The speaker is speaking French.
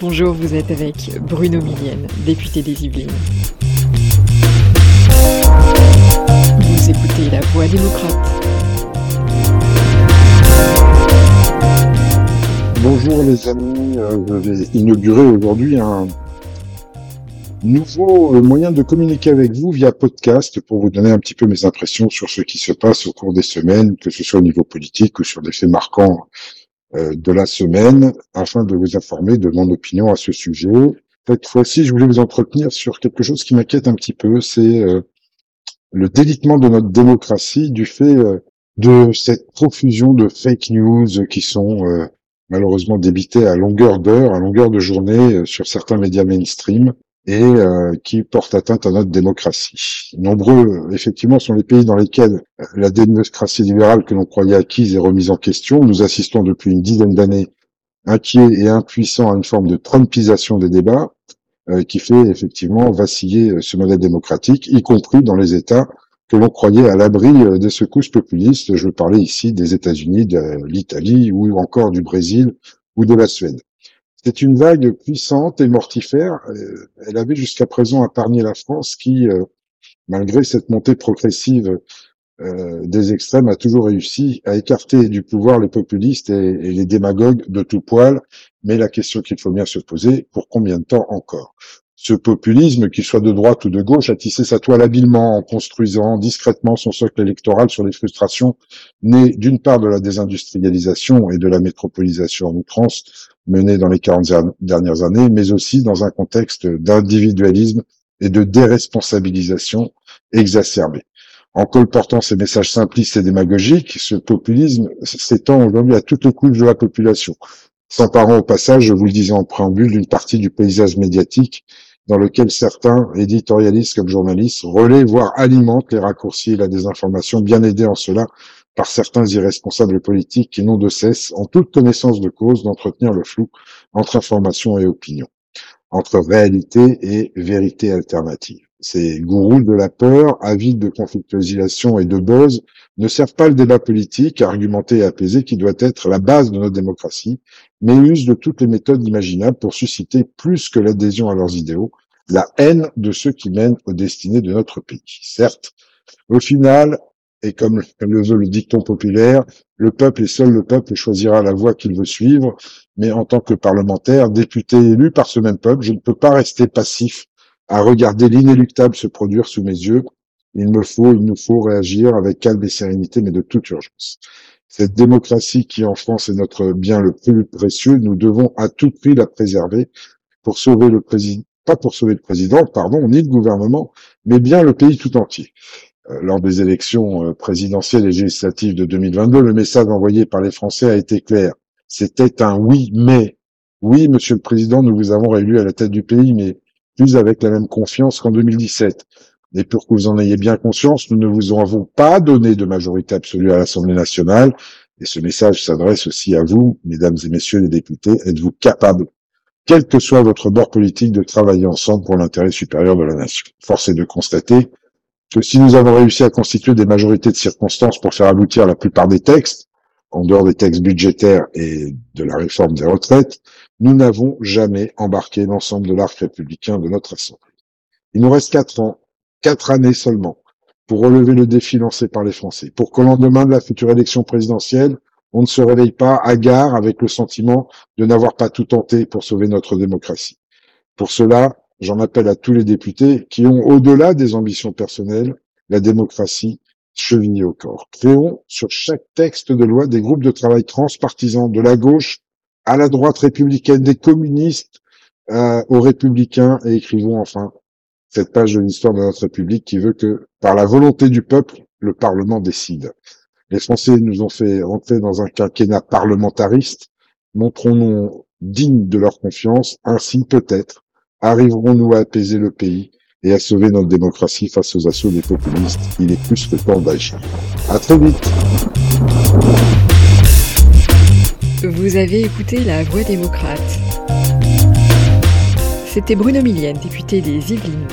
Bonjour, vous êtes avec Bruno Millienne, député des Yvelines. Vous écoutez La Voix démocrate. Bonjour les amis, euh, je vais inaugurer aujourd'hui un nouveau euh, moyen de communiquer avec vous via podcast pour vous donner un petit peu mes impressions sur ce qui se passe au cours des semaines, que ce soit au niveau politique ou sur des faits marquants de la semaine, afin de vous informer de mon opinion à ce sujet. Cette fois-ci, je voulais vous entretenir sur quelque chose qui m'inquiète un petit peu, c'est euh, le délitement de notre démocratie du fait de cette profusion de fake news qui sont malheureusement débitées à longueur d'heure, à longueur de journée sur certains médias mainstream et euh, qui porte atteinte à notre démocratie. Nombreux, effectivement, sont les pays dans lesquels la démocratie libérale que l'on croyait acquise est remise en question. Nous assistons depuis une dizaine d'années inquiets et impuissants à une forme de trumpisation des débats euh, qui fait effectivement vaciller euh, ce modèle démocratique, y compris dans les États que l'on croyait à l'abri des secousses populistes. Je veux parler ici des États-Unis, de l'Italie ou encore du Brésil ou de la Suède. C'est une vague puissante et mortifère. Elle avait jusqu'à présent épargné la France qui, euh, malgré cette montée progressive euh, des extrêmes, a toujours réussi à écarter du pouvoir les populistes et, les démagogues de tout poil. Mais la question qu'il faut bien se poser, pour combien de temps encore? Ce populisme, qu'il soit de droite ou de gauche, a tissé sa toile habilement en construisant discrètement son socle électoral sur les frustrations nées d'une part de la désindustrialisation et de la métropolisation en outrance menée dans les 40 dernières années, mais aussi dans un contexte d'individualisme et de déresponsabilisation exacerbée. En colportant ces messages simplistes et démagogiques, ce populisme s'étend aujourd'hui à toutes les couches de la population, s'emparant au passage, je vous le disais en préambule, d'une partie du paysage médiatique dans lequel certains éditorialistes comme journalistes relaient, voire alimentent les raccourcis et la désinformation, bien aidés en cela par certains irresponsables politiques qui n'ont de cesse, en toute connaissance de cause, d'entretenir le flou entre information et opinion, entre réalité et vérité alternative. Ces gourous de la peur, avides de conflictualisation et de buzz, ne servent pas le débat politique, argumenté et apaisé qui doit être la base de notre démocratie, mais usent de toutes les méthodes imaginables pour susciter plus que l'adhésion à leurs idéaux, la haine de ceux qui mènent aux destinées de notre pays. Certes, au final, et comme le veut le dicton populaire, le peuple et seul le peuple choisira la voie qu'il veut suivre, mais en tant que parlementaire, député élu par ce même peuple, je ne peux pas rester passif à regarder l'inéluctable se produire sous mes yeux. Il me faut, il nous faut réagir avec calme et sérénité, mais de toute urgence. Cette démocratie qui en France est notre bien le plus précieux, nous devons à tout prix la préserver pour sauver le président, pas pour sauver le président, pardon, ni le gouvernement, mais bien le pays tout entier. Euh, lors des élections euh, présidentielles et législatives de 2022, le message envoyé par les Français a été clair. C'était un oui, mais. Oui, Monsieur le Président, nous vous avons réélu à la tête du pays, mais plus avec la même confiance qu'en 2017. Et pour que vous en ayez bien conscience, nous ne vous avons pas donné de majorité absolue à l'Assemblée nationale. Et ce message s'adresse aussi à vous, mesdames et messieurs les députés. Êtes-vous capables, quel que soit votre bord politique, de travailler ensemble pour l'intérêt supérieur de la nation? Force est de constater que si nous avons réussi à constituer des majorités de circonstances pour faire aboutir la plupart des textes, en dehors des textes budgétaires et de la réforme des retraites, nous n'avons jamais embarqué l'ensemble de l'arc républicain de notre Assemblée. Il nous reste quatre ans, quatre années seulement, pour relever le défi lancé par les Français, pour qu'au lendemain de la future élection présidentielle, on ne se réveille pas hagard avec le sentiment de n'avoir pas tout tenté pour sauver notre démocratie. Pour cela, j'en appelle à tous les députés qui ont, au-delà des ambitions personnelles, la démocratie chevigné au corps. Créons sur chaque texte de loi des groupes de travail transpartisans de la gauche à la droite républicaine, des communistes euh, aux républicains et écrivons enfin cette page de l'histoire de notre République qui veut que, par la volonté du peuple, le Parlement décide. Les Français nous ont fait rentrer dans un quinquennat parlementariste. Montrons-nous dignes de leur confiance. Ainsi, peut-être, arriverons-nous à apaiser le pays et à sauver notre démocratie face aux assauts des populistes. Il est plus que temps d'agir. À très vite. Vous avez écouté La Voix démocrate. C'était Bruno Millienne, député des Yvelines.